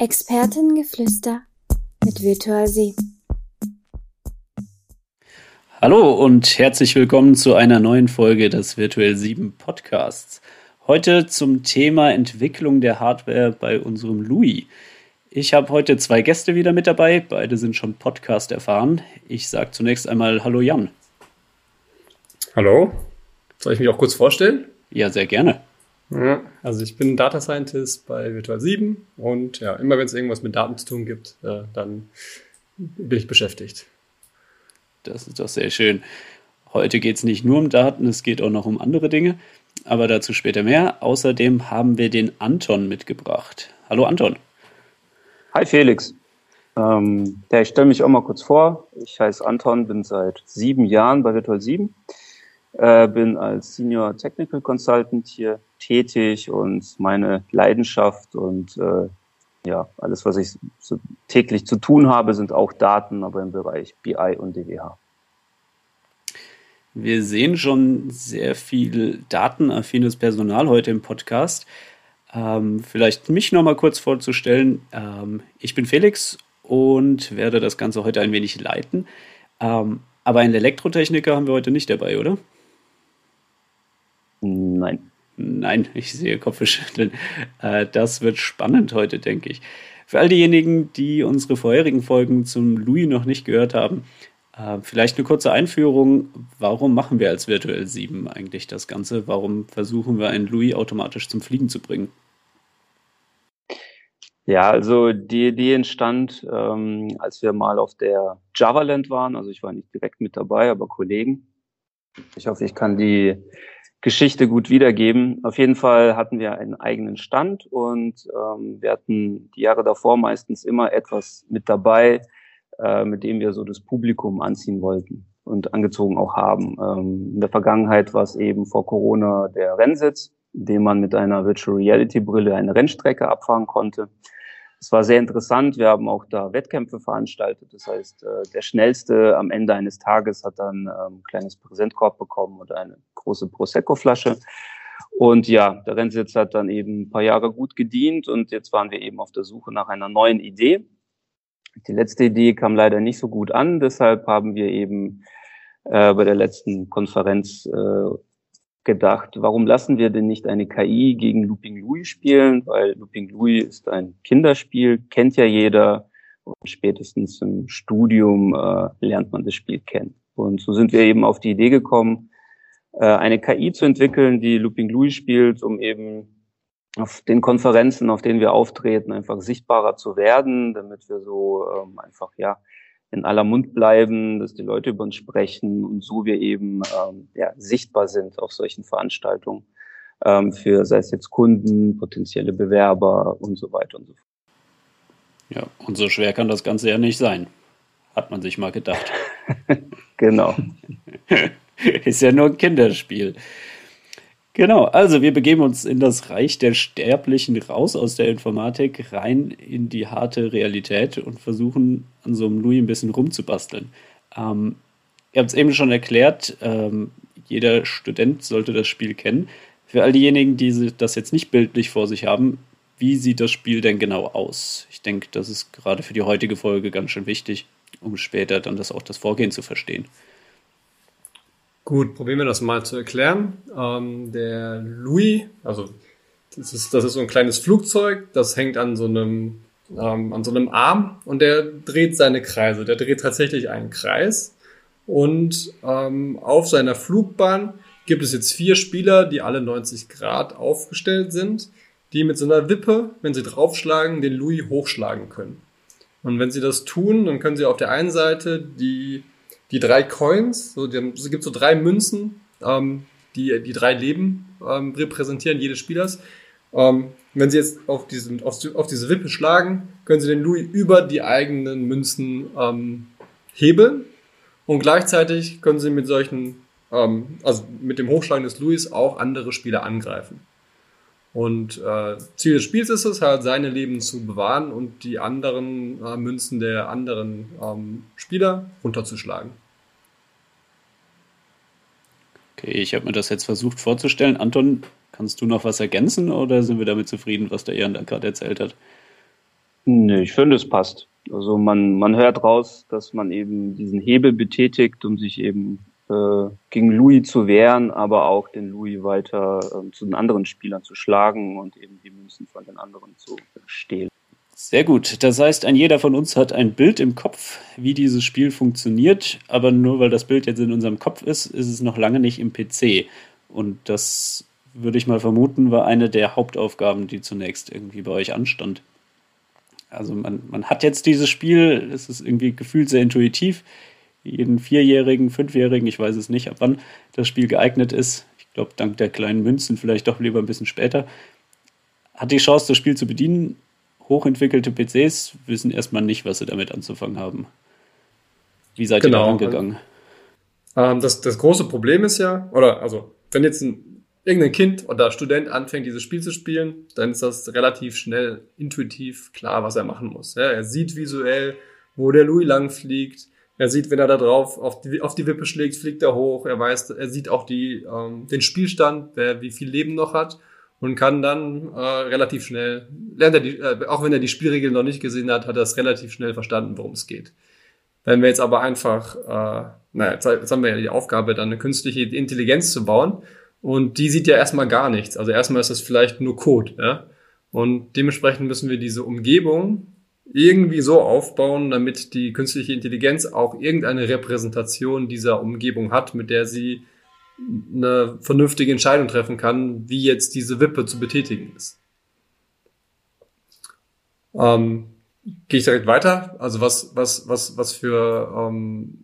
Expertengeflüster mit Virtual Sie. Hallo und herzlich willkommen zu einer neuen Folge des Virtual 7 Podcasts. Heute zum Thema Entwicklung der Hardware bei unserem Louis. Ich habe heute zwei Gäste wieder mit dabei, beide sind schon Podcast erfahren. Ich sage zunächst einmal Hallo Jan. Hallo, soll ich mich auch kurz vorstellen? Ja, sehr gerne. Ja, also ich bin Data Scientist bei Virtual 7 und ja, immer wenn es irgendwas mit Daten zu tun gibt, äh, dann bin ich beschäftigt. Das ist doch sehr schön. Heute geht es nicht nur um Daten, es geht auch noch um andere Dinge, aber dazu später mehr. Außerdem haben wir den Anton mitgebracht. Hallo Anton. Hi Felix. Ähm, ja, ich stelle mich auch mal kurz vor. Ich heiße Anton, bin seit sieben Jahren bei Virtual 7, äh, bin als Senior Technical Consultant hier tätig und meine Leidenschaft und äh, ja, alles, was ich so täglich zu tun habe, sind auch Daten, aber im Bereich BI und DWH. Wir sehen schon sehr viel datenaffines Personal heute im Podcast. Ähm, vielleicht mich noch mal kurz vorzustellen. Ähm, ich bin Felix und werde das Ganze heute ein wenig leiten. Ähm, aber einen Elektrotechniker haben wir heute nicht dabei, oder? Nein. Nein, ich sehe Kopfschütteln. Äh, das wird spannend heute, denke ich. Für all diejenigen, die unsere vorherigen Folgen zum Louis noch nicht gehört haben, äh, vielleicht eine kurze Einführung. Warum machen wir als Virtuell 7 eigentlich das Ganze? Warum versuchen wir einen Louis automatisch zum Fliegen zu bringen? Ja, also die Idee entstand, ähm, als wir mal auf der Javaland waren. Also ich war nicht direkt mit dabei, aber Kollegen. Ich hoffe, ich kann die Geschichte gut wiedergeben. Auf jeden Fall hatten wir einen eigenen Stand und ähm, wir hatten die Jahre davor meistens immer etwas mit dabei, äh, mit dem wir so das Publikum anziehen wollten und angezogen auch haben. Ähm, in der Vergangenheit war es eben vor Corona der Rennsitz, in dem man mit einer Virtual Reality Brille eine Rennstrecke abfahren konnte. Es war sehr interessant. Wir haben auch da Wettkämpfe veranstaltet. Das heißt, äh, der Schnellste am Ende eines Tages hat dann ähm, ein kleines Präsentkorb bekommen oder eine große Prosecco-Flasche. Und ja, der Rennsitz hat dann eben ein paar Jahre gut gedient und jetzt waren wir eben auf der Suche nach einer neuen Idee. Die letzte Idee kam leider nicht so gut an, deshalb haben wir eben äh, bei der letzten Konferenz äh, gedacht, warum lassen wir denn nicht eine KI gegen Looping Louis spielen? Weil Looping Louis ist ein Kinderspiel, kennt ja jeder und spätestens im Studium äh, lernt man das Spiel kennen. Und so sind wir eben auf die Idee gekommen, äh, eine KI zu entwickeln, die Looping Louis spielt, um eben auf den Konferenzen, auf denen wir auftreten, einfach sichtbarer zu werden, damit wir so ähm, einfach ja in aller Mund bleiben, dass die Leute über uns sprechen und so wir eben ähm, ja, sichtbar sind auf solchen Veranstaltungen ähm, für sei es jetzt Kunden, potenzielle Bewerber und so weiter und so fort. Ja, und so schwer kann das Ganze ja nicht sein, hat man sich mal gedacht. genau. Ist ja nur ein Kinderspiel. Genau, also wir begeben uns in das Reich der Sterblichen raus aus der Informatik, rein in die harte Realität und versuchen an so einem Louis ein bisschen rumzubasteln. Ähm, ihr habt es eben schon erklärt, ähm, jeder Student sollte das Spiel kennen. Für all diejenigen, die das jetzt nicht bildlich vor sich haben, wie sieht das Spiel denn genau aus? Ich denke, das ist gerade für die heutige Folge ganz schön wichtig, um später dann das auch das Vorgehen zu verstehen. Gut, probieren wir das mal zu erklären. Ähm, der Louis, also das ist, das ist so ein kleines Flugzeug, das hängt an so einem ähm, an so einem Arm und der dreht seine Kreise. Der dreht tatsächlich einen Kreis und ähm, auf seiner Flugbahn gibt es jetzt vier Spieler, die alle 90 Grad aufgestellt sind, die mit so einer Wippe, wenn sie draufschlagen, den Louis hochschlagen können. Und wenn sie das tun, dann können sie auf der einen Seite die die drei Coins, so, es gibt so drei Münzen, ähm, die die drei Leben ähm, repräsentieren, jedes Spielers. Ähm, wenn sie jetzt auf, diesen, auf, auf diese Wippe schlagen, können sie den Louis über die eigenen Münzen ähm, hebeln und gleichzeitig können sie mit solchen, ähm, also mit dem Hochschlagen des Louis auch andere Spieler angreifen. Und äh, Ziel des Spiels ist es halt, seine Leben zu bewahren und die anderen äh, Münzen der anderen ähm, Spieler runterzuschlagen. Okay, ich habe mir das jetzt versucht vorzustellen. Anton, kannst du noch was ergänzen oder sind wir damit zufrieden, was der Jan da gerade erzählt hat? Nee, ich finde, es passt. Also man, man hört raus, dass man eben diesen Hebel betätigt, um sich eben gegen Louis zu wehren, aber auch den Louis weiter äh, zu den anderen Spielern zu schlagen und eben die Münzen von den anderen zu stehlen. Sehr gut. Das heißt, ein jeder von uns hat ein Bild im Kopf, wie dieses Spiel funktioniert. Aber nur weil das Bild jetzt in unserem Kopf ist, ist es noch lange nicht im PC. Und das würde ich mal vermuten, war eine der Hauptaufgaben, die zunächst irgendwie bei euch anstand. Also man, man hat jetzt dieses Spiel, es ist irgendwie gefühlt sehr intuitiv. Jeden Vierjährigen, Fünfjährigen, ich weiß es nicht, ab wann das Spiel geeignet ist. Ich glaube, dank der kleinen Münzen vielleicht doch lieber ein bisschen später. Hat die Chance, das Spiel zu bedienen hochentwickelte PCs wissen erstmal nicht, was sie damit anzufangen haben. Wie seid genau. ihr da angegangen? Ähm, das, das große Problem ist ja, oder also, wenn jetzt ein, irgendein Kind oder Student anfängt, dieses Spiel zu spielen, dann ist das relativ schnell intuitiv klar, was er machen muss. Ja, er sieht visuell, wo der Louis lang fliegt. Er sieht, wenn er da drauf auf die, auf die Wippe schlägt, fliegt er hoch. Er weiß, er sieht auch die, ähm, den Spielstand, wer wie viel Leben noch hat und kann dann äh, relativ schnell, lernt er die, äh, auch wenn er die Spielregeln noch nicht gesehen hat, hat er es relativ schnell verstanden, worum es geht. Wenn wir jetzt aber einfach, äh, naja, jetzt, jetzt haben wir ja die Aufgabe, dann eine künstliche Intelligenz zu bauen und die sieht ja erstmal gar nichts. Also erstmal ist das vielleicht nur Code, ja. Und dementsprechend müssen wir diese Umgebung irgendwie so aufbauen, damit die künstliche Intelligenz auch irgendeine Repräsentation dieser Umgebung hat, mit der sie eine vernünftige Entscheidung treffen kann, wie jetzt diese Wippe zu betätigen ist. Ähm, Gehe ich direkt weiter? Also was, was, was, was für ähm,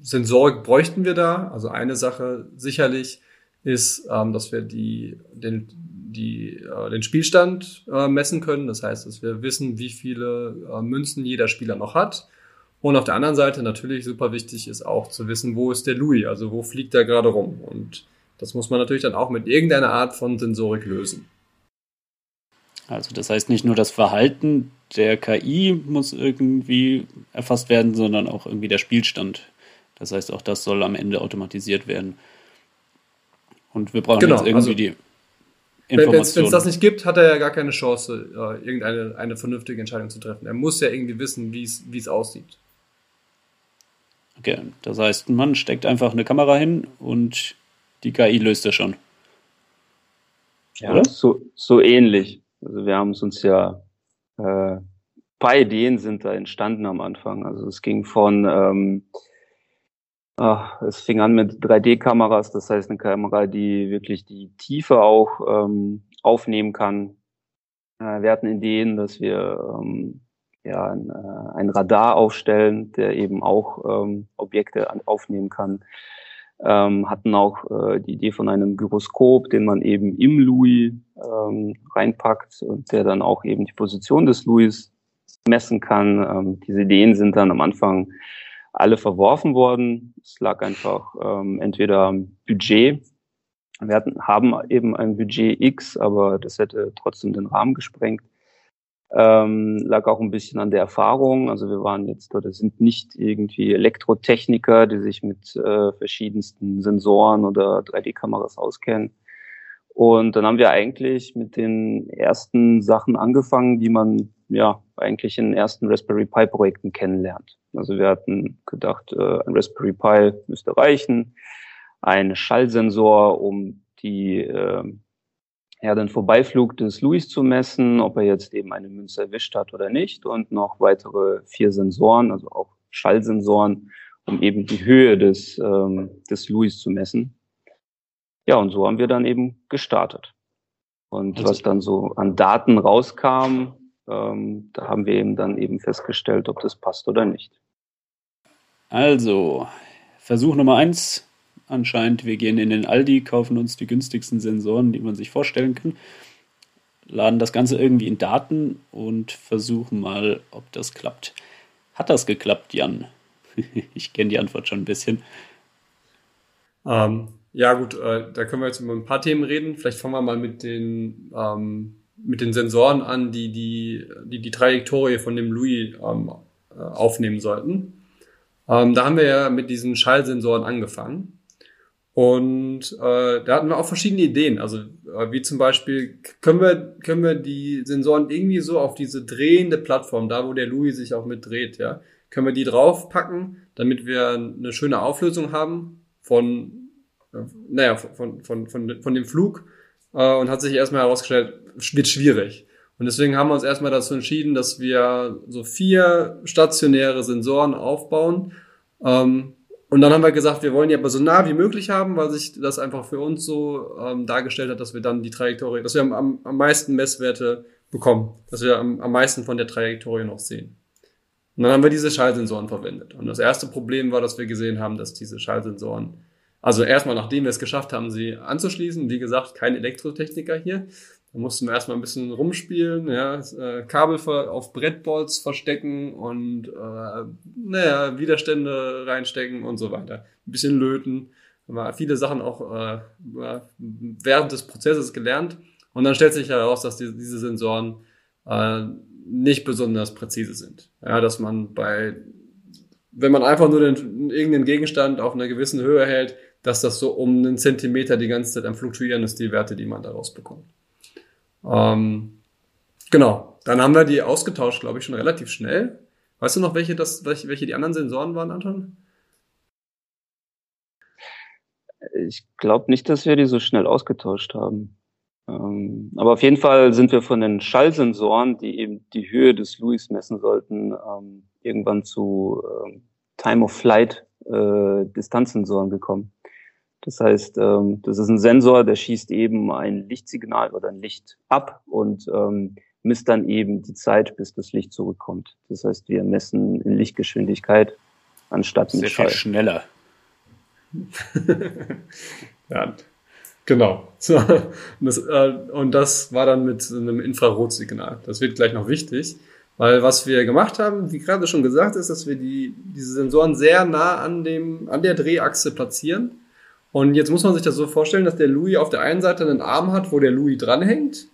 Sensorik bräuchten wir da? Also eine Sache sicherlich ist, ähm, dass wir die, den, die, äh, den Spielstand äh, messen können. Das heißt, dass wir wissen, wie viele äh, Münzen jeder Spieler noch hat und auf der anderen Seite natürlich super wichtig ist auch zu wissen, wo ist der Louis, also wo fliegt er gerade rum. Und das muss man natürlich dann auch mit irgendeiner Art von Sensorik lösen. Also das heißt nicht nur das Verhalten der KI muss irgendwie erfasst werden, sondern auch irgendwie der Spielstand. Das heißt, auch das soll am Ende automatisiert werden. Und wir brauchen genau, jetzt irgendwie also, die Information. Wenn es das nicht gibt, hat er ja gar keine Chance, äh, irgendeine eine vernünftige Entscheidung zu treffen. Er muss ja irgendwie wissen, wie es aussieht. Okay, das heißt, man steckt einfach eine Kamera hin und die KI löst das schon. Ja, so, so ähnlich. Also wir haben es uns ja, äh, paar Ideen sind da entstanden am Anfang. Also es ging von, ähm, ach, es fing an mit 3D-Kameras, das heißt eine Kamera, die wirklich die Tiefe auch ähm, aufnehmen kann. Äh, wir hatten Ideen, dass wir ähm, ja, ein, äh, ein Radar aufstellen, der eben auch ähm, Objekte aufnehmen kann. Ähm, hatten auch äh, die Idee von einem Gyroskop, den man eben im Louis ähm, reinpackt und der dann auch eben die Position des Louis messen kann. Ähm, diese Ideen sind dann am Anfang alle verworfen worden. Es lag einfach ähm, entweder am Budget. Wir hatten, haben eben ein Budget X, aber das hätte trotzdem den Rahmen gesprengt. Ähm, lag auch ein bisschen an der Erfahrung. Also wir waren jetzt oder sind nicht irgendwie Elektrotechniker, die sich mit äh, verschiedensten Sensoren oder 3D-Kameras auskennen. Und dann haben wir eigentlich mit den ersten Sachen angefangen, die man ja eigentlich in den ersten Raspberry Pi Projekten kennenlernt. Also wir hatten gedacht, äh, ein Raspberry Pi müsste reichen, ein Schallsensor, um die äh, ja, den Vorbeiflug des Louis zu messen, ob er jetzt eben eine Münze erwischt hat oder nicht und noch weitere vier Sensoren, also auch Schallsensoren, um eben die Höhe des, ähm, des Louis zu messen. Ja, und so haben wir dann eben gestartet. Und also, was dann so an Daten rauskam, ähm, da haben wir eben dann eben festgestellt, ob das passt oder nicht. Also, Versuch Nummer eins, anscheinend. Wir gehen in den Aldi, kaufen uns die günstigsten Sensoren, die man sich vorstellen kann, laden das Ganze irgendwie in Daten und versuchen mal, ob das klappt. Hat das geklappt, Jan? ich kenne die Antwort schon ein bisschen. Ähm, ja, gut, äh, da können wir jetzt über ein paar Themen reden. Vielleicht fangen wir mal mit den, ähm, mit den Sensoren an, die die, die, die Trajektorie von dem Louis ähm, äh, aufnehmen sollten. Ähm, da haben wir ja mit diesen Schallsensoren angefangen. Und äh, da hatten wir auch verschiedene Ideen. Also äh, wie zum Beispiel, können wir, können wir die Sensoren irgendwie so auf diese drehende Plattform, da wo der Louis sich auch mit dreht, ja, können wir die draufpacken, damit wir eine schöne Auflösung haben von, äh, naja, von, von, von, von dem Flug. Äh, und hat sich erstmal herausgestellt, wird schwierig. Und deswegen haben wir uns erstmal dazu entschieden, dass wir so vier stationäre Sensoren aufbauen. Ähm, und dann haben wir gesagt, wir wollen die aber so nah wie möglich haben, weil sich das einfach für uns so ähm, dargestellt hat, dass wir dann die Trajektorie, dass wir am, am meisten Messwerte bekommen, dass wir am, am meisten von der Trajektorie noch sehen. Und dann haben wir diese Schallsensoren verwendet. Und das erste Problem war, dass wir gesehen haben, dass diese Schallsensoren, also erstmal nachdem wir es geschafft haben, sie anzuschließen, wie gesagt, kein Elektrotechniker hier, da mussten wir erstmal ein bisschen rumspielen, ja, äh, Kabel auf Brettbolts verstecken und äh, naja, Widerstände reinstecken und so weiter. Ein bisschen löten. Haben viele Sachen auch äh, während des Prozesses gelernt. Und dann stellt sich heraus, dass die, diese Sensoren äh, nicht besonders präzise sind. Ja, dass man bei, wenn man einfach nur den, irgendeinen Gegenstand auf einer gewissen Höhe hält, dass das so um einen Zentimeter die ganze Zeit am Fluktuieren ist, die Werte, die man daraus bekommt. Ähm, genau. Dann haben wir die ausgetauscht, glaube ich, schon relativ schnell. Weißt du noch, welche, das, welche, welche die anderen Sensoren waren, Anton? Ich glaube nicht, dass wir die so schnell ausgetauscht haben. Ähm, aber auf jeden Fall sind wir von den Schallsensoren, die eben die Höhe des Louis messen sollten, ähm, irgendwann zu ähm, Time of Flight äh, Distanzsensoren gekommen. Das heißt, ähm, das ist ein Sensor, der schießt eben ein Lichtsignal oder ein Licht ab und ähm, misst dann eben die Zeit, bis das Licht zurückkommt. Das heißt, wir messen in Lichtgeschwindigkeit anstatt mit Sehr Schall. Viel schneller. ja, genau. So, und, das, äh, und das war dann mit einem Infrarotsignal. Das wird gleich noch wichtig. Weil was wir gemacht haben, wie gerade schon gesagt, ist, dass wir die, diese Sensoren sehr nah an, dem, an der Drehachse platzieren und jetzt muss man sich das so vorstellen, dass der Louis auf der einen Seite einen Arm hat, wo der Louis dranhängt.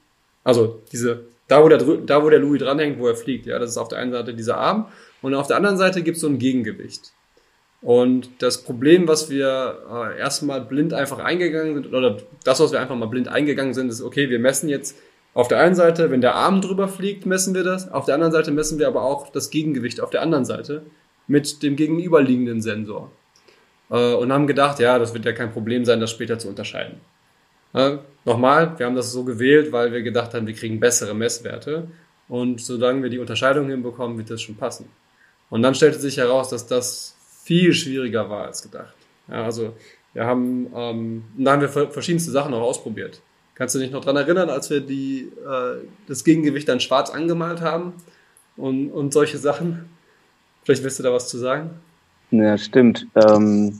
Also diese, da wo der, da wo der Louis dranhängt, wo er fliegt, ja, das ist auf der einen Seite dieser Arm. Und auf der anderen Seite gibt es so ein Gegengewicht. Und das Problem, was wir äh, erstmal blind einfach eingegangen sind, oder das, was wir einfach mal blind eingegangen sind, ist, okay, wir messen jetzt auf der einen Seite, wenn der Arm drüber fliegt, messen wir das. Auf der anderen Seite messen wir aber auch das Gegengewicht auf der anderen Seite mit dem gegenüberliegenden Sensor äh, und haben gedacht, ja, das wird ja kein Problem sein, das später zu unterscheiden. Äh, nochmal, wir haben das so gewählt, weil wir gedacht haben, wir kriegen bessere Messwerte und solange wir die Unterscheidung hinbekommen, wird das schon passen. Und dann stellte sich heraus, dass das viel schwieriger war als gedacht. Ja, also wir haben, ähm, da haben wir verschiedenste Sachen auch ausprobiert. Kannst du dich noch dran erinnern, als wir die, äh, das Gegengewicht dann schwarz angemalt haben und, und solche Sachen? Vielleicht willst du da was zu sagen? Ja, stimmt. Ähm,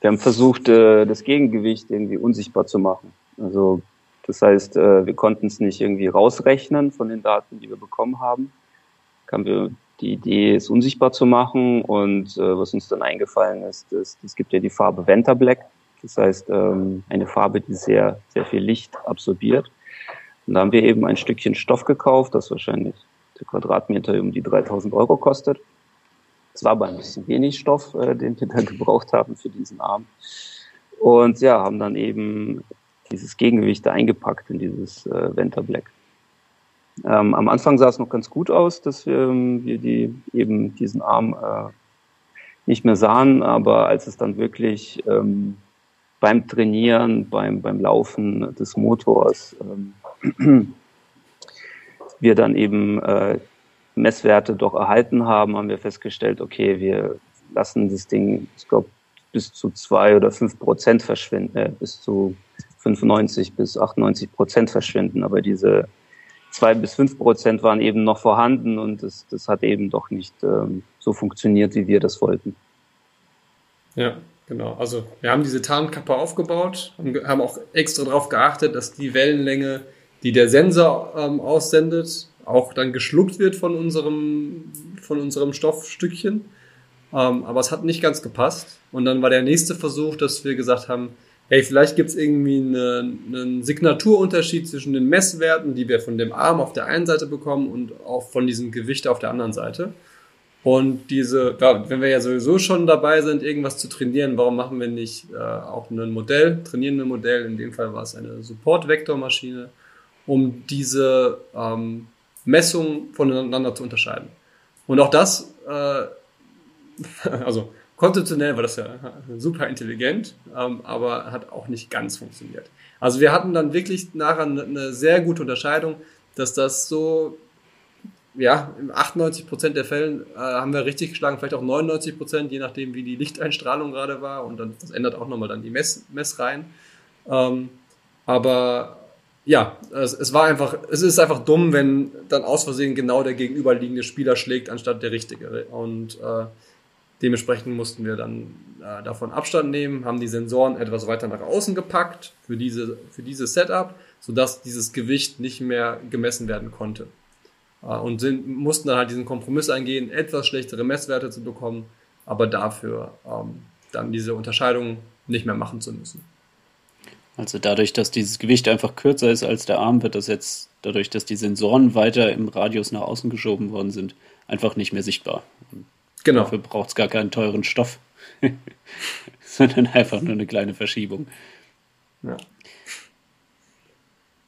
wir haben versucht, äh, das Gegengewicht irgendwie unsichtbar zu machen. Also das heißt, äh, wir konnten es nicht irgendwie rausrechnen von den Daten, die wir bekommen haben. Haben wir die Idee, es unsichtbar zu machen und äh, was uns dann eingefallen ist, es gibt ja die Farbe Venta Black. Das heißt, ähm, eine Farbe, die sehr, sehr viel Licht absorbiert. Und da haben wir eben ein Stückchen Stoff gekauft, das wahrscheinlich der Quadratmeter um die 3000 Euro kostet. Es war aber ein bisschen wenig Stoff, äh, den wir da gebraucht haben für diesen Arm. Und ja, haben dann eben dieses Gegengewicht eingepackt in dieses äh, Venta Black. Ähm, am Anfang sah es noch ganz gut aus, dass wir, ähm, wir die, eben diesen Arm äh, nicht mehr sahen, aber als es dann wirklich ähm, beim Trainieren, beim, beim Laufen des Motors ähm, wir dann eben äh, Messwerte doch erhalten haben, haben wir festgestellt, okay, wir lassen das Ding, ich glaube, bis zu zwei oder fünf Prozent verschwinden, äh, bis zu 95 bis 98 Prozent verschwinden. Aber diese zwei bis fünf Prozent waren eben noch vorhanden und das, das hat eben doch nicht ähm, so funktioniert, wie wir das wollten. Ja, genau. Also wir haben diese Tarnkappe aufgebaut, haben auch extra darauf geachtet, dass die Wellenlänge, die der Sensor ähm, aussendet, auch dann geschluckt wird von unserem, von unserem Stoffstückchen. Ähm, aber es hat nicht ganz gepasst. Und dann war der nächste Versuch, dass wir gesagt haben, hey, vielleicht gibt es irgendwie eine, einen Signaturunterschied zwischen den Messwerten, die wir von dem Arm auf der einen Seite bekommen und auch von diesem Gewicht auf der anderen Seite. Und diese, ja, wenn wir ja sowieso schon dabei sind, irgendwas zu trainieren, warum machen wir nicht äh, auch ein Modell, trainieren ein Modell, in dem Fall war es eine Support-Vektormaschine, um diese ähm, Messungen voneinander zu unterscheiden. Und auch das, äh, also konzeptionell war das ja super intelligent, ähm, aber hat auch nicht ganz funktioniert. Also wir hatten dann wirklich nachher eine sehr gute Unterscheidung, dass das so, ja, in 98 Prozent der Fällen äh, haben wir richtig geschlagen, vielleicht auch 99 Prozent, je nachdem, wie die Lichteinstrahlung gerade war. Und dann, das ändert auch nochmal dann die Mess, Messreihen. Ähm, aber ja, es, es war einfach, es ist einfach dumm, wenn dann aus Versehen genau der gegenüberliegende Spieler schlägt, anstatt der richtige. Und äh, dementsprechend mussten wir dann äh, davon Abstand nehmen, haben die Sensoren etwas weiter nach außen gepackt für diese, für dieses Setup, sodass dieses Gewicht nicht mehr gemessen werden konnte. Äh, und sind, mussten dann halt diesen Kompromiss eingehen, etwas schlechtere Messwerte zu bekommen, aber dafür ähm, dann diese Unterscheidung nicht mehr machen zu müssen. Also dadurch, dass dieses Gewicht einfach kürzer ist als der Arm, wird das jetzt, dadurch, dass die Sensoren weiter im Radius nach außen geschoben worden sind, einfach nicht mehr sichtbar. Und genau. Dafür braucht es gar keinen teuren Stoff, sondern einfach nur eine kleine Verschiebung. Ja.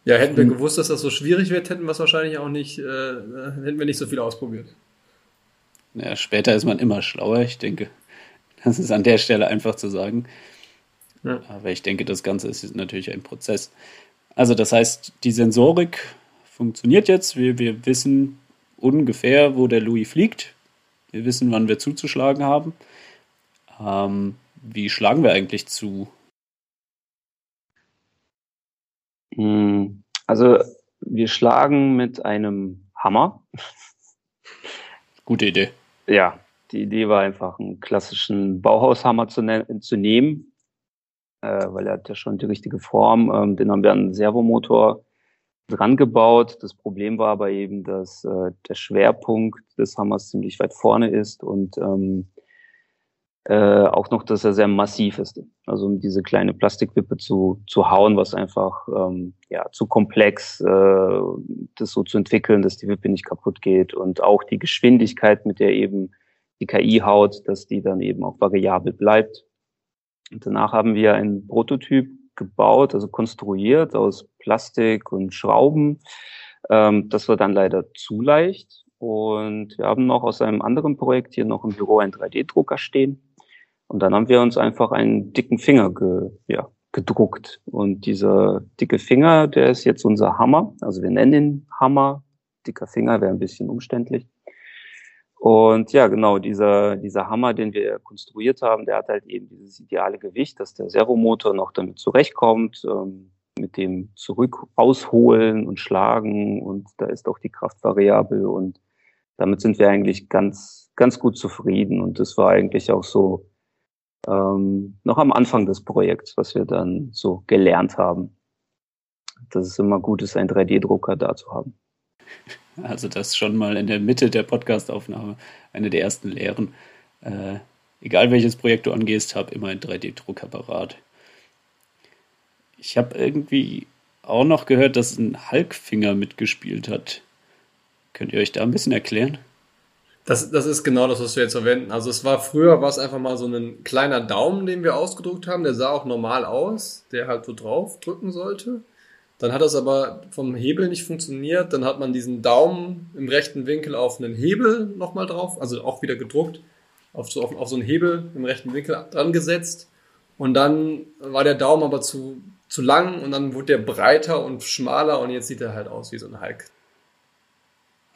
Ja, hätten wir hm. gewusst, dass das so schwierig wird, hätten wir es wahrscheinlich auch nicht, äh, hätten wir nicht so viel ausprobiert. Ja, später ist man immer schlauer, ich denke. Das ist an der Stelle einfach zu sagen. Ja. Aber ich denke, das Ganze ist natürlich ein Prozess. Also das heißt, die Sensorik funktioniert jetzt. Wir, wir wissen ungefähr, wo der Louis fliegt. Wir wissen, wann wir zuzuschlagen haben. Ähm, wie schlagen wir eigentlich zu? Hm, also wir schlagen mit einem Hammer. Gute Idee. Ja, die Idee war einfach, einen klassischen Bauhaushammer zu, ne zu nehmen, äh, weil er hat ja schon die richtige Form. Ähm, den haben wir an einen Servomotor dran gebaut. Das Problem war aber eben, dass äh, der Schwerpunkt des Hammers ziemlich weit vorne ist und ähm, äh, auch noch, dass er sehr massiv ist. Also um diese kleine Plastikwippe zu, zu hauen, was einfach ähm, ja, zu komplex, äh, das so zu entwickeln, dass die Wippe nicht kaputt geht und auch die Geschwindigkeit, mit der eben die KI haut, dass die dann eben auch variabel bleibt. Und danach haben wir einen Prototyp gebaut, also konstruiert aus Plastik und Schrauben. Ähm, das war dann leider zu leicht. Und wir haben noch aus einem anderen Projekt hier noch im Büro einen 3D-Drucker stehen. Und dann haben wir uns einfach einen dicken Finger ge, ja, gedruckt. Und dieser dicke Finger, der ist jetzt unser Hammer. Also wir nennen ihn Hammer. Dicker Finger wäre ein bisschen umständlich. Und ja, genau, dieser, dieser Hammer, den wir konstruiert haben, der hat halt eben dieses ideale Gewicht, dass der Servomotor noch damit zurechtkommt, ähm, mit dem zurück ausholen und schlagen und da ist auch die Kraft variabel und damit sind wir eigentlich ganz, ganz gut zufrieden und das war eigentlich auch so ähm, noch am Anfang des Projekts, was wir dann so gelernt haben, dass es immer gut ist, einen 3D-Drucker da zu haben. Also das schon mal in der Mitte der Podcastaufnahme eine der ersten Lehren. Äh, egal welches Projekt du angehst, hab immer einen 3D-Drucker parat. Ich habe irgendwie auch noch gehört, dass ein Hulkfinger mitgespielt hat. Könnt ihr euch da ein bisschen erklären? Das, das ist genau das, was wir jetzt verwenden. Also es war früher, war es einfach mal so ein kleiner Daumen, den wir ausgedruckt haben. Der sah auch normal aus, der halt so drauf drücken sollte. Dann hat das aber vom Hebel nicht funktioniert. Dann hat man diesen Daumen im rechten Winkel auf einen Hebel nochmal drauf, also auch wieder gedruckt, auf so, auf, auf so einen Hebel im rechten Winkel dran gesetzt. Und dann war der Daumen aber zu, zu lang und dann wurde der breiter und schmaler und jetzt sieht er halt aus wie so ein Hulk.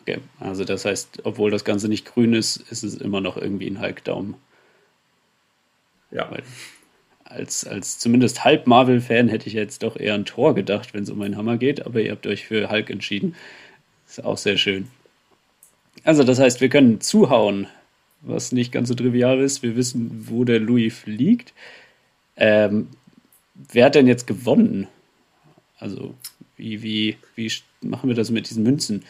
Okay, also das heißt, obwohl das Ganze nicht grün ist, ist es immer noch irgendwie ein Hulk-Daumen. Ja. Weil als, als zumindest halb Marvel-Fan hätte ich jetzt doch eher an Tor gedacht, wenn es um einen Hammer geht, aber ihr habt euch für Hulk entschieden. Ist auch sehr schön. Also, das heißt, wir können zuhauen, was nicht ganz so trivial ist. Wir wissen, wo der Louis fliegt. Ähm, wer hat denn jetzt gewonnen? Also, wie, wie, wie machen wir das mit diesen Münzen?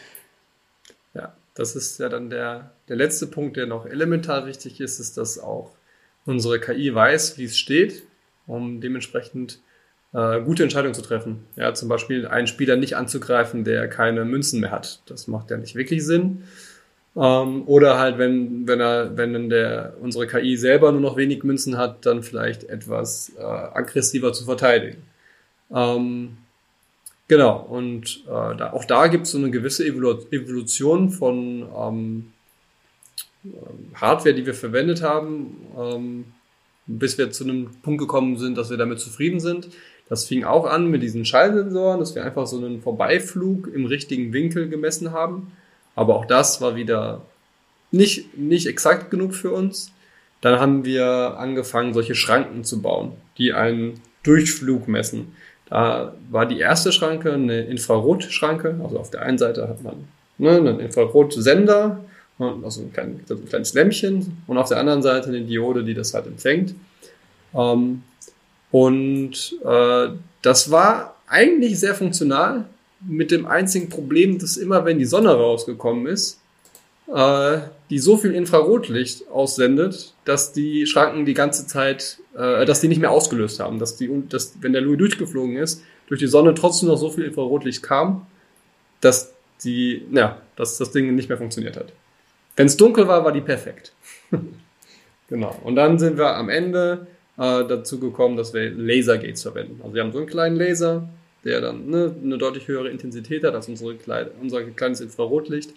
Ja, das ist ja dann der, der letzte Punkt, der noch elementar wichtig ist, ist, dass auch unsere KI weiß, wie es steht um dementsprechend äh, gute Entscheidungen zu treffen. Ja, zum Beispiel einen Spieler nicht anzugreifen, der keine Münzen mehr hat. Das macht ja nicht wirklich Sinn. Ähm, oder halt, wenn, wenn er, wenn der, unsere KI selber nur noch wenig Münzen hat, dann vielleicht etwas äh, aggressiver zu verteidigen. Ähm, genau, und äh, da, auch da gibt es so eine gewisse Evolu Evolution von ähm, Hardware, die wir verwendet haben, ähm, bis wir zu einem Punkt gekommen sind, dass wir damit zufrieden sind. Das fing auch an mit diesen Schallsensoren, dass wir einfach so einen Vorbeiflug im richtigen Winkel gemessen haben. Aber auch das war wieder nicht, nicht exakt genug für uns. Dann haben wir angefangen, solche Schranken zu bauen, die einen Durchflug messen. Da war die erste Schranke eine Infrarotschranke. Also auf der einen Seite hat man ne, einen Infrarotsender, also ein, klein, ein kleines Lämpchen und auf der anderen Seite eine Diode, die das halt empfängt. Ähm, und äh, das war eigentlich sehr funktional, mit dem einzigen Problem, dass immer, wenn die Sonne rausgekommen ist, äh, die so viel Infrarotlicht aussendet, dass die Schranken die ganze Zeit, äh, dass die nicht mehr ausgelöst haben, dass die, dass, wenn der Louis durchgeflogen ist, durch die Sonne trotzdem noch so viel Infrarotlicht kam, dass die, ja, dass das Ding nicht mehr funktioniert hat. Wenn es dunkel war, war die perfekt. genau. Und dann sind wir am Ende äh, dazu gekommen, dass wir Lasergates verwenden. Also wir haben so einen kleinen Laser, der dann ne, eine deutlich höhere Intensität hat als unsere kleine, unser kleines Infrarotlicht.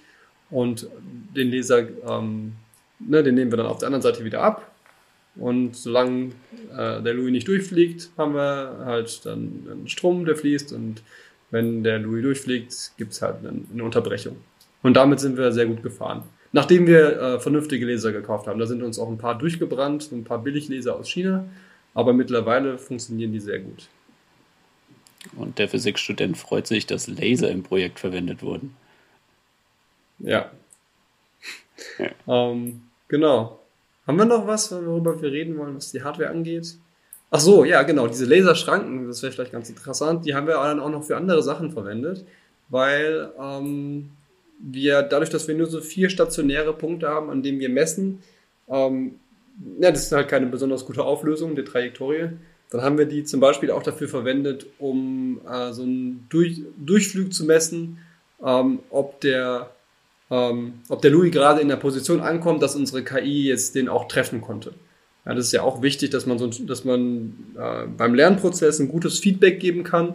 Und den Laser, ähm, ne, den nehmen wir dann auf der anderen Seite wieder ab. Und solange äh, der Louis nicht durchfliegt, haben wir halt dann einen Strom, der fließt. Und wenn der Louis durchfliegt, gibt es halt eine, eine, Unterbrechung. Und damit sind wir sehr gut gefahren. Nachdem wir äh, vernünftige Laser gekauft haben, da sind uns auch ein paar durchgebrannt, ein paar Billiglaser aus China. Aber mittlerweile funktionieren die sehr gut. Und der Physikstudent freut sich, dass Laser im Projekt verwendet wurden. Ja. ja. Ähm, genau. Haben wir noch was, worüber wir reden wollen, was die Hardware angeht? Ach so, ja, genau. Diese Laserschranken, das wäre vielleicht ganz interessant. Die haben wir dann auch noch für andere Sachen verwendet, weil ähm, wir dadurch, dass wir nur so vier stationäre Punkte haben, an denen wir messen, ähm, ja, das ist halt keine besonders gute Auflösung der Trajektorie. Dann haben wir die zum Beispiel auch dafür verwendet, um äh, so einen Durch Durchflug zu messen, ähm, ob der ähm, ob der Louis gerade in der Position ankommt, dass unsere KI jetzt den auch treffen konnte. Ja, das ist ja auch wichtig, dass man, so, dass man äh, beim Lernprozess ein gutes Feedback geben kann.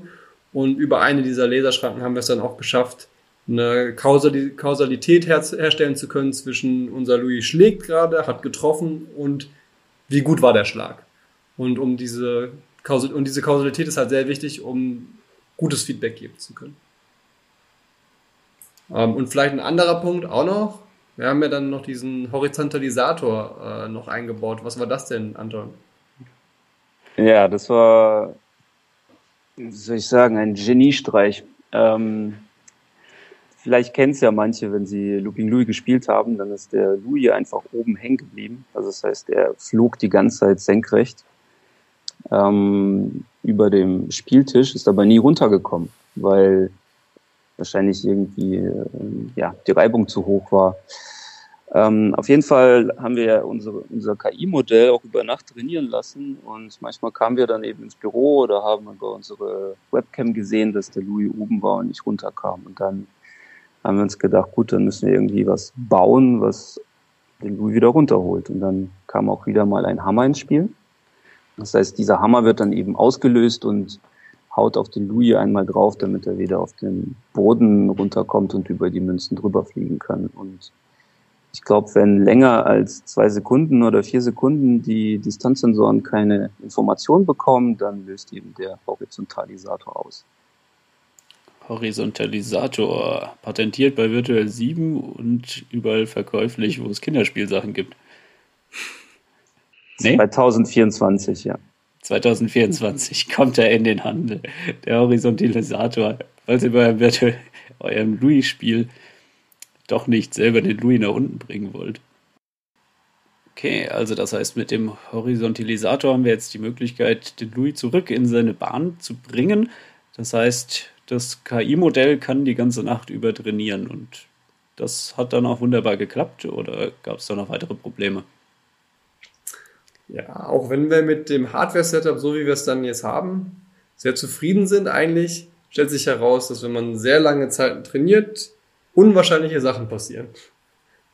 Und über eine dieser Laserschranken haben wir es dann auch geschafft, eine Kausalität her herstellen zu können zwischen unser Louis schlägt gerade, hat getroffen und wie gut war der Schlag. Und um diese, und diese Kausalität ist halt sehr wichtig, um gutes Feedback geben zu können. Ähm, und vielleicht ein anderer Punkt auch noch. Wir haben ja dann noch diesen Horizontalisator äh, noch eingebaut. Was war das denn, Anton? Ja, das war, wie soll ich sagen, ein Geniestreich. Ähm, vielleicht kennen es ja manche, wenn sie Looping Louis gespielt haben, dann ist der Louis einfach oben hängen geblieben. Also das heißt, er flog die ganze Zeit senkrecht ähm, über dem Spieltisch, ist aber nie runtergekommen, weil wahrscheinlich irgendwie äh, ja, die Reibung zu hoch war. Ähm, auf jeden Fall haben wir unsere, unser KI-Modell auch über Nacht trainieren lassen und manchmal kamen wir dann eben ins Büro oder haben über unsere Webcam gesehen, dass der Louis oben war und nicht runterkam. Und dann haben wir uns gedacht, gut, dann müssen wir irgendwie was bauen, was den Louis wieder runterholt. Und dann kam auch wieder mal ein Hammer ins Spiel. Das heißt, dieser Hammer wird dann eben ausgelöst und haut auf den Louis einmal drauf, damit er wieder auf den Boden runterkommt und über die Münzen drüber fliegen kann. Und ich glaube, wenn länger als zwei Sekunden oder vier Sekunden die Distanzsensoren keine Information bekommen, dann löst eben der Horizontalisator aus. Horizontalisator, patentiert bei Virtual 7 und überall verkäuflich, wo es Kinderspielsachen gibt. Nee? 2024, ja. 2024 kommt er in den Handel. Der Horizontalisator. Falls ihr bei eurem, eurem Louis-Spiel doch nicht selber den Louis nach unten bringen wollt. Okay, also das heißt, mit dem Horizontalisator haben wir jetzt die Möglichkeit, den Louis zurück in seine Bahn zu bringen. Das heißt, das KI-Modell kann die ganze Nacht über trainieren und das hat dann auch wunderbar geklappt oder gab es da noch weitere Probleme? Ja, auch wenn wir mit dem Hardware-Setup, so wie wir es dann jetzt haben, sehr zufrieden sind eigentlich, stellt sich heraus, dass wenn man sehr lange Zeiten trainiert, unwahrscheinliche Sachen passieren.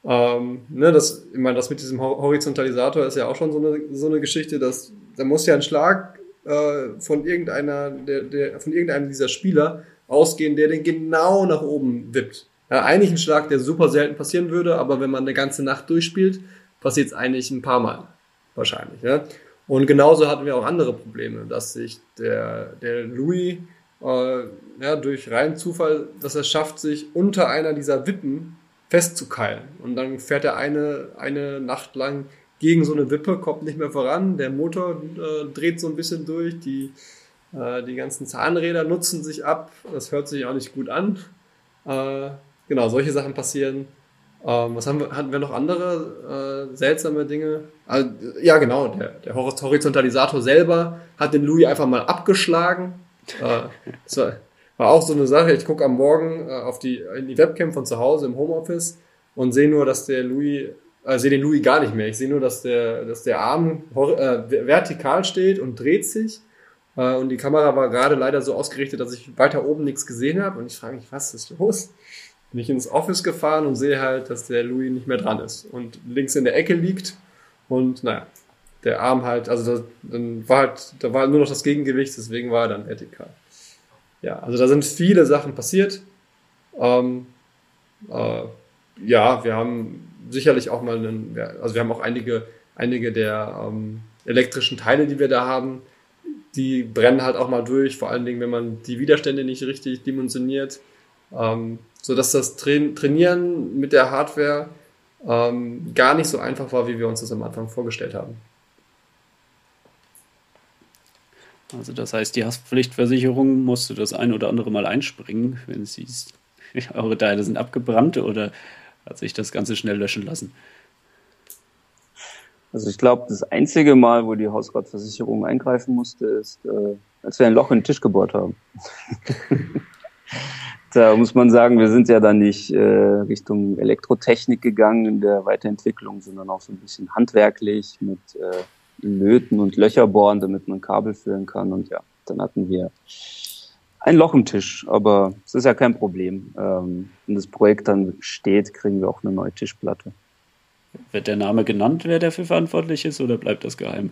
Ähm, ne, das, ich meine, das mit diesem Horizontalisator ist ja auch schon so eine, so eine Geschichte, dass da muss ja ein Schlag äh, von irgendeiner, der, der, von irgendeinem dieser Spieler ausgehen, der den genau nach oben wippt. Ja, eigentlich ein Schlag, der super selten passieren würde, aber wenn man eine ganze Nacht durchspielt, passiert es eigentlich ein paar Mal. Wahrscheinlich. Ja? Und genauso hatten wir auch andere Probleme, dass sich der, der Louis äh, ja, durch reinen Zufall, dass er schafft, sich unter einer dieser Wippen festzukeilen. Und dann fährt er eine, eine Nacht lang gegen so eine Wippe, kommt nicht mehr voran, der Motor äh, dreht so ein bisschen durch, die, äh, die ganzen Zahnräder nutzen sich ab, das hört sich auch nicht gut an. Äh, genau, solche Sachen passieren. Ähm, was haben wir, hatten wir noch andere äh, seltsame Dinge? Also, ja, genau, der, der Horizontalisator selber hat den Louis einfach mal abgeschlagen. Äh, das war, war auch so eine Sache. Ich gucke am Morgen äh, auf die, in die Webcam von zu Hause im Homeoffice und sehe nur, dass der Louis, äh, sehe den Louis gar nicht mehr. Ich sehe nur, dass der, dass der Arm äh, vertikal steht und dreht sich. Äh, und die Kamera war gerade leider so ausgerichtet, dass ich weiter oben nichts gesehen habe. Und ich frage mich, was ist los? Bin ich ins Office gefahren und sehe halt, dass der Louis nicht mehr dran ist und links in der Ecke liegt. Und naja, der Arm halt, also da, dann war halt, da war nur noch das Gegengewicht, deswegen war er dann vertikal ja, also da sind viele Sachen passiert. Ähm, äh, ja, wir haben sicherlich auch mal einen, also wir haben auch einige, einige der ähm, elektrischen Teile, die wir da haben, die brennen halt auch mal durch, vor allen Dingen, wenn man die Widerstände nicht richtig dimensioniert, ähm, so dass das Tra Trainieren mit der Hardware ähm, gar nicht so einfach war, wie wir uns das am Anfang vorgestellt haben. Also das heißt, die Haftpflichtversicherung musste das ein oder andere Mal einspringen, wenn sie eure Teile sind abgebrannt oder hat sich das Ganze schnell löschen lassen? Also ich glaube, das einzige Mal, wo die Hausratversicherung eingreifen musste, ist, äh, als wir ein Loch in den Tisch gebohrt haben. da muss man sagen, wir sind ja dann nicht äh, Richtung Elektrotechnik gegangen in der Weiterentwicklung, sondern auch so ein bisschen handwerklich mit äh, löten und Löcher bohren, damit man Kabel führen kann. Und ja, dann hatten wir ein Loch im Tisch, aber es ist ja kein Problem. Ähm, wenn das Projekt dann steht, kriegen wir auch eine neue Tischplatte. Wird der Name genannt, wer dafür verantwortlich ist, oder bleibt das geheim?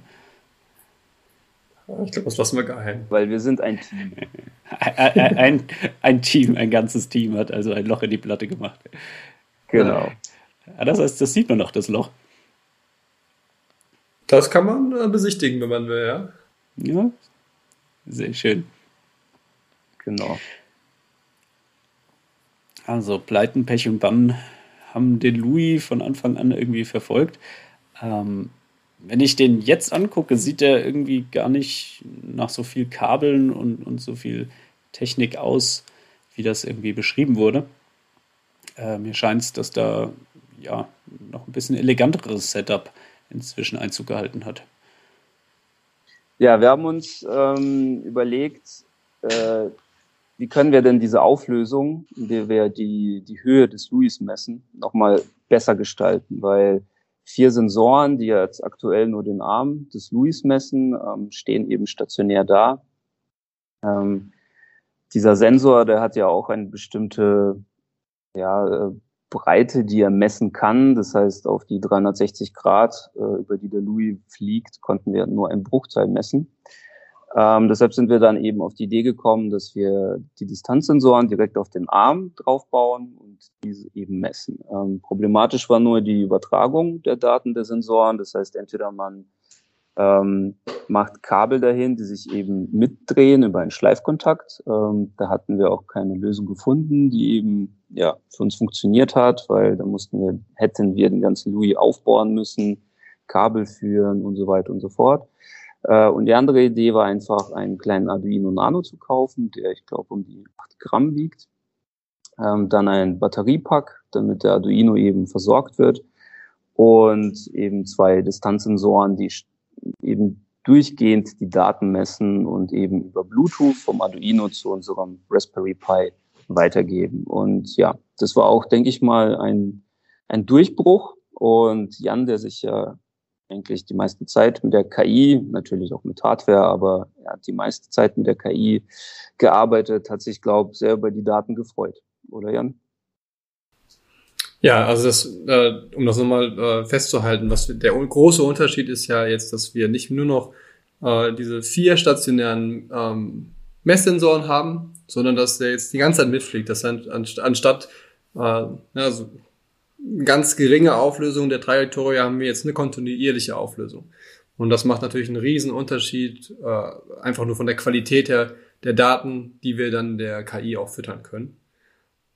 Ich glaube, das lassen wir geheim. Weil wir sind ein Team. ein, ein, ein, Team, ein ganzes Team hat also ein Loch in die Platte gemacht. Genau. Ja, das heißt, das sieht man noch, das Loch. Das kann man äh, besichtigen, wenn man will, ja. Ja, sehr schön. Genau. Also Pleiten, Pech und Bann haben den Louis von Anfang an irgendwie verfolgt. Ähm, wenn ich den jetzt angucke, sieht er irgendwie gar nicht nach so viel Kabeln und, und so viel Technik aus, wie das irgendwie beschrieben wurde. Äh, mir scheint es, dass da ja noch ein bisschen eleganteres Setup inzwischen Einzug gehalten hat. Ja, wir haben uns ähm, überlegt, äh, wie können wir denn diese Auflösung, in der wir die, die Höhe des Louis messen, nochmal besser gestalten, weil vier Sensoren, die jetzt aktuell nur den Arm des Louis messen, ähm, stehen eben stationär da. Ähm, dieser Sensor, der hat ja auch eine bestimmte ja, äh, Breite, die er messen kann. Das heißt, auf die 360 Grad, äh, über die der Louis fliegt, konnten wir nur einen Bruchteil messen. Ähm, deshalb sind wir dann eben auf die Idee gekommen, dass wir die Distanzsensoren direkt auf den Arm draufbauen und diese eben messen. Ähm, problematisch war nur die Übertragung der Daten der Sensoren. Das heißt, entweder man ähm, macht Kabel dahin, die sich eben mitdrehen über einen Schleifkontakt. Ähm, da hatten wir auch keine Lösung gefunden, die eben ja für uns funktioniert hat, weil da mussten wir, hätten wir den ganzen Louis aufbauen müssen, Kabel führen und so weiter und so fort. Äh, und die andere Idee war einfach, einen kleinen Arduino Nano zu kaufen, der ich glaube um die 8 Gramm wiegt. Ähm, dann ein Batteriepack, damit der Arduino eben versorgt wird und eben zwei Distanzsensoren, die eben durchgehend die Daten messen und eben über Bluetooth vom Arduino zu unserem Raspberry Pi weitergeben. Und ja, das war auch, denke ich mal, ein, ein Durchbruch. Und Jan, der sich ja eigentlich die meiste Zeit mit der KI, natürlich auch mit Hardware, aber er hat die meiste Zeit mit der KI gearbeitet, hat sich, glaube ich, sehr über die Daten gefreut. Oder Jan? Ja, also das, äh, um das nochmal äh, festzuhalten, was der große Unterschied ist ja jetzt, dass wir nicht nur noch äh, diese vier stationären ähm, Messsensoren haben, sondern dass der jetzt die ganze Zeit mitfliegt. Das heißt, anstatt äh, also ganz geringe Auflösung der Trajektorie haben wir jetzt eine kontinuierliche Auflösung. Und das macht natürlich einen riesen Unterschied, äh, einfach nur von der Qualität her der Daten, die wir dann der KI auch füttern können.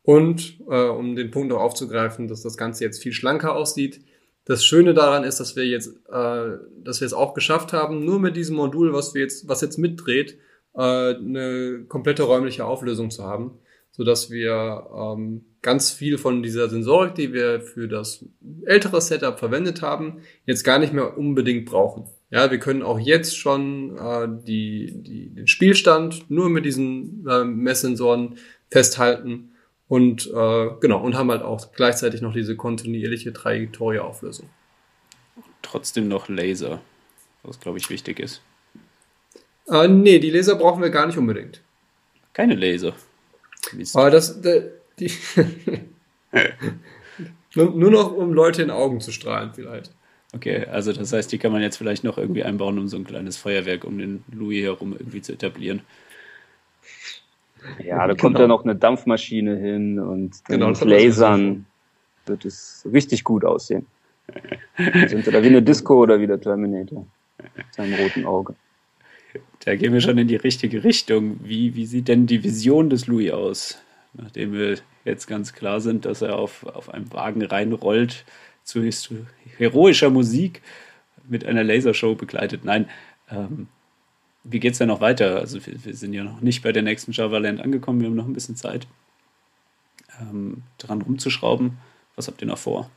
Und äh, um den Punkt auch aufzugreifen, dass das Ganze jetzt viel schlanker aussieht. Das Schöne daran ist, dass wir jetzt, äh, dass wir es auch geschafft haben, nur mit diesem Modul, was wir jetzt, was jetzt mitdreht, äh, eine komplette räumliche Auflösung zu haben, so dass wir ähm, ganz viel von dieser Sensorik, die wir für das ältere Setup verwendet haben, jetzt gar nicht mehr unbedingt brauchen. Ja, wir können auch jetzt schon äh, die, die, den Spielstand nur mit diesen äh, Messsensoren festhalten und äh, genau und haben halt auch gleichzeitig noch diese kontinuierliche Trajektorieauflösung. Trotzdem noch Laser, was glaube ich wichtig ist. Äh, nee, die Laser brauchen wir gar nicht unbedingt. Keine Laser. Aber das, die nur, nur noch, um Leute in Augen zu strahlen, vielleicht. Okay, also das heißt, die kann man jetzt vielleicht noch irgendwie einbauen, um so ein kleines Feuerwerk um den Louis herum irgendwie zu etablieren. Ja, da kommt genau. ja noch eine Dampfmaschine hin und dann genau, mit Lasern wird es richtig gut aussehen. Sind wir da wie eine Disco oder wie der Terminator mit seinem roten Auge. Da gehen wir schon in die richtige Richtung. Wie, wie sieht denn die Vision des Louis aus? Nachdem wir jetzt ganz klar sind, dass er auf, auf einem Wagen reinrollt zu heroischer Musik mit einer Lasershow begleitet. Nein, ähm, wie geht es denn noch weiter? Also wir, wir, sind ja noch nicht bei der nächsten Java Land angekommen, wir haben noch ein bisschen Zeit, ähm, dran rumzuschrauben. Was habt ihr noch vor?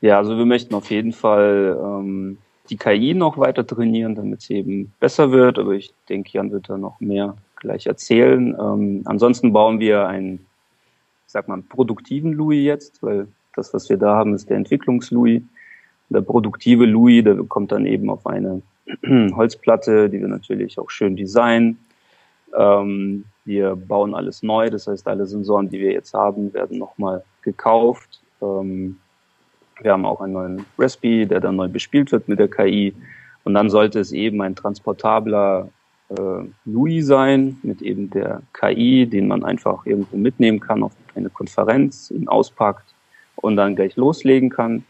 Ja, also wir möchten auf jeden Fall ähm, die KI noch weiter trainieren, damit sie eben besser wird. Aber ich denke, Jan wird da noch mehr gleich erzählen. Ähm, ansonsten bauen wir einen, ich sag mal, produktiven Louis jetzt, weil das, was wir da haben, ist der Entwicklungs-Louis. Der produktive Louis, der kommt dann eben auf eine Holzplatte, die wir natürlich auch schön designen. Ähm, wir bauen alles neu, das heißt, alle Sensoren, die wir jetzt haben, werden nochmal gekauft. Ähm, wir haben auch einen neuen Raspi, der dann neu bespielt wird mit der KI. Und dann sollte es eben ein transportabler äh, Louis sein mit eben der KI, den man einfach irgendwo mitnehmen kann auf eine Konferenz, ihn auspackt und dann gleich loslegen kann.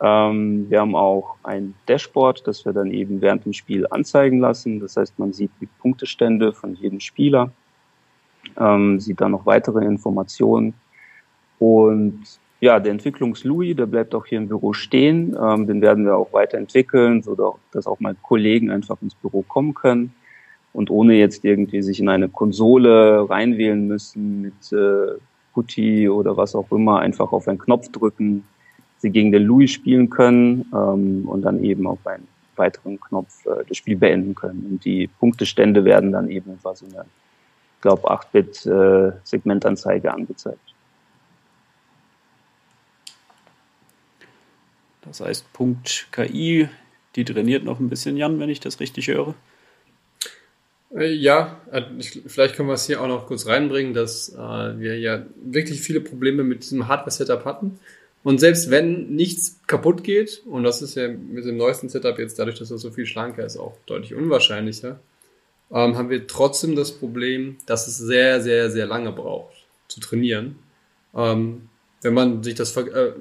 Ähm, wir haben auch ein Dashboard, das wir dann eben während dem Spiel anzeigen lassen. Das heißt, man sieht die Punktestände von jedem Spieler, ähm, sieht dann noch weitere Informationen und ja, der Entwicklungs-Louis, der bleibt auch hier im Büro stehen. Ähm, den werden wir auch weiterentwickeln, so dass auch mal Kollegen einfach ins Büro kommen können und ohne jetzt irgendwie sich in eine Konsole reinwählen müssen mit äh, Putty oder was auch immer, einfach auf einen Knopf drücken, sie gegen den Louis spielen können ähm, und dann eben auf einen weiteren Knopf äh, das Spiel beenden können. Und die Punktestände werden dann eben quasi eine, ich glaube, 8-Bit äh, angezeigt. Das heißt, Punkt KI, die trainiert noch ein bisschen, Jan, wenn ich das richtig höre. Äh, ja, äh, ich, vielleicht können wir es hier auch noch kurz reinbringen, dass äh, wir ja wirklich viele Probleme mit diesem Hardware-Setup hatten. Und selbst wenn nichts kaputt geht, und das ist ja mit dem neuesten Setup jetzt dadurch, dass er so viel schlanker ist, auch deutlich unwahrscheinlicher, ähm, haben wir trotzdem das Problem, dass es sehr, sehr, sehr lange braucht zu trainieren. Ähm, wenn man sich das äh,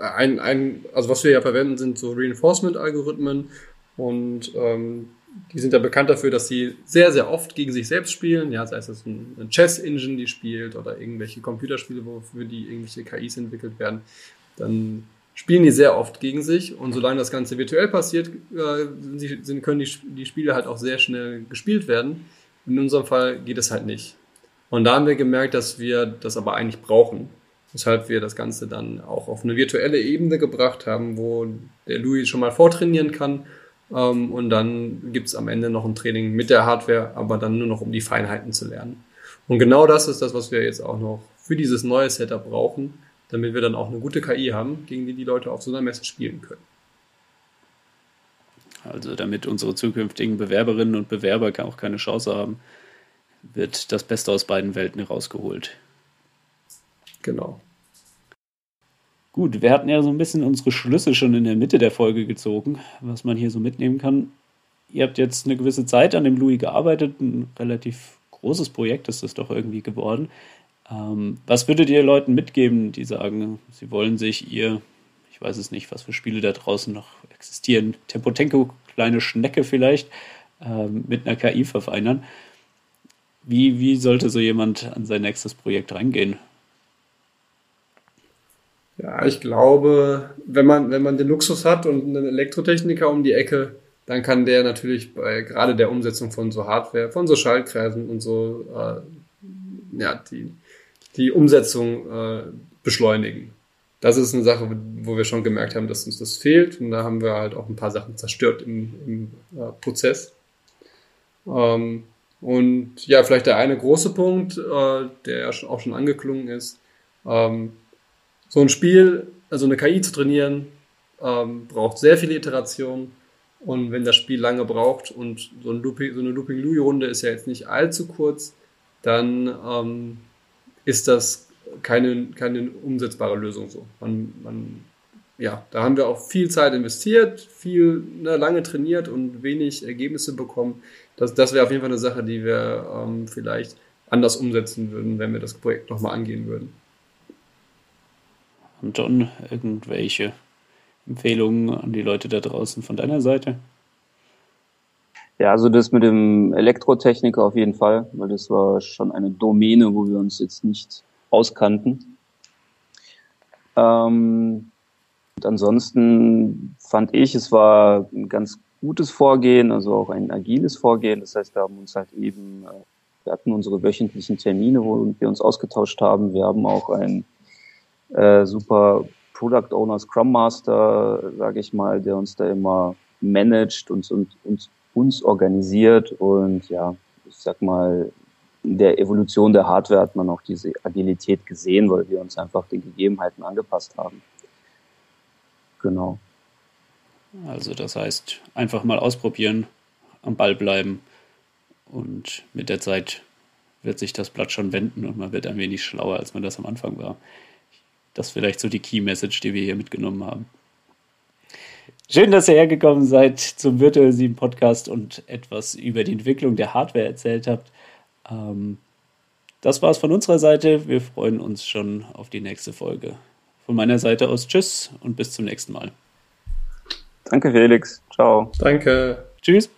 ein, ein, also was wir ja verwenden, sind so Reinforcement-Algorithmen und ähm, die sind ja bekannt dafür, dass sie sehr, sehr oft gegen sich selbst spielen. Ja, sei es ein, Chess-Engine, die spielt oder irgendwelche Computerspiele, wofür die irgendwelche KIs entwickelt werden. Dann spielen die sehr oft gegen sich und solange das Ganze virtuell passiert, äh, sind, können die, die Spiele halt auch sehr schnell gespielt werden. In unserem Fall geht es halt nicht. Und da haben wir gemerkt, dass wir das aber eigentlich brauchen. Weshalb wir das Ganze dann auch auf eine virtuelle Ebene gebracht haben, wo der Louis schon mal vortrainieren kann ähm, und dann gibt's am Ende noch ein Training mit der Hardware, aber dann nur noch um die Feinheiten zu lernen. Und genau das ist das, was wir jetzt auch noch für dieses neue Setup brauchen, damit wir dann auch eine gute KI haben, gegen die die Leute auf so einer Messe spielen können. Also damit unsere zukünftigen Bewerberinnen und Bewerber auch keine Chance haben, wird das Beste aus beiden Welten herausgeholt. Genau. Gut, wir hatten ja so ein bisschen unsere Schlüsse schon in der Mitte der Folge gezogen, was man hier so mitnehmen kann. Ihr habt jetzt eine gewisse Zeit an dem Louis gearbeitet, ein relativ großes Projekt ist das doch irgendwie geworden. Ähm, was würdet ihr Leuten mitgeben, die sagen, sie wollen sich ihr, ich weiß es nicht, was für Spiele da draußen noch existieren, Tempotenko, kleine Schnecke vielleicht, ähm, mit einer KI verfeinern? Wie, wie sollte so jemand an sein nächstes Projekt reingehen? Ja, ich glaube, wenn man, wenn man den Luxus hat und einen Elektrotechniker um die Ecke, dann kann der natürlich bei gerade der Umsetzung von so Hardware, von so Schaltkreisen und so, äh, ja, die, die Umsetzung äh, beschleunigen. Das ist eine Sache, wo wir schon gemerkt haben, dass uns das fehlt. Und da haben wir halt auch ein paar Sachen zerstört im, im äh, Prozess. Ähm, und ja, vielleicht der eine große Punkt, äh, der auch schon angeklungen ist, ähm, so ein Spiel, also eine KI zu trainieren, ähm, braucht sehr viele Iterationen. Und wenn das Spiel lange braucht und so, ein Looping, so eine Looping-Louis-Runde ist ja jetzt nicht allzu kurz, dann ähm, ist das keine, keine umsetzbare Lösung so. Man, man, ja, da haben wir auch viel Zeit investiert, viel ne, lange trainiert und wenig Ergebnisse bekommen. Das, das wäre auf jeden Fall eine Sache, die wir ähm, vielleicht anders umsetzen würden, wenn wir das Projekt nochmal angehen würden. Anton, irgendwelche Empfehlungen an die Leute da draußen von deiner Seite? Ja, also das mit dem Elektrotechniker auf jeden Fall, weil das war schon eine Domäne, wo wir uns jetzt nicht auskannten. Ähm, und ansonsten fand ich, es war ein ganz gutes Vorgehen, also auch ein agiles Vorgehen. Das heißt, wir haben uns halt eben, äh, wir hatten unsere wöchentlichen Termine, wo wir uns ausgetauscht haben. Wir haben auch ein äh, super Product Owner, Scrum Master, sage ich mal, der uns da immer managt und, und, und uns organisiert und ja, ich sag mal, in der Evolution der Hardware hat man auch diese Agilität gesehen, weil wir uns einfach den Gegebenheiten angepasst haben. Genau. Also das heißt, einfach mal ausprobieren, am Ball bleiben und mit der Zeit wird sich das Blatt schon wenden und man wird ein wenig schlauer, als man das am Anfang war. Das ist vielleicht so die Key Message, die wir hier mitgenommen haben. Schön, dass ihr hergekommen seid zum Virtual 7 Podcast und etwas über die Entwicklung der Hardware erzählt habt. Ähm, das war's von unserer Seite. Wir freuen uns schon auf die nächste Folge. Von meiner Seite aus Tschüss und bis zum nächsten Mal. Danke, Felix. Ciao. Danke. Tschüss.